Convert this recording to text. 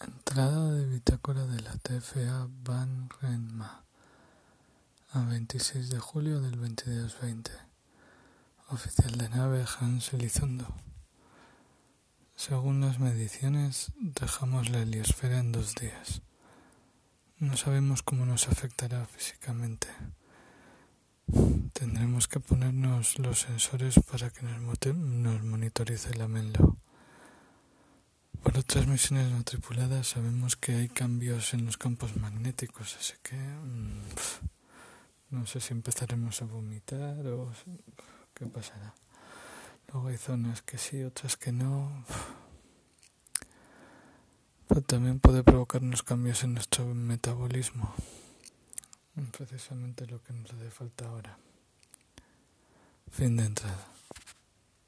Entrada de bitácora de la TFA Van Renma a 26 de julio del 2220. Oficial de nave Hans Elizondo. Según las mediciones, dejamos la heliosfera en dos días. No sabemos cómo nos afectará físicamente. Tendremos que ponernos los sensores para que nos, nos monitorice la Menlo. Por otras misiones no tripuladas sabemos que hay cambios en los campos magnéticos, así que mm, no sé si empezaremos a vomitar o qué pasará. Luego hay zonas que sí, otras que no. Pero también puede provocarnos cambios en nuestro metabolismo. Precisamente lo que nos hace falta ahora. Fin de entrada.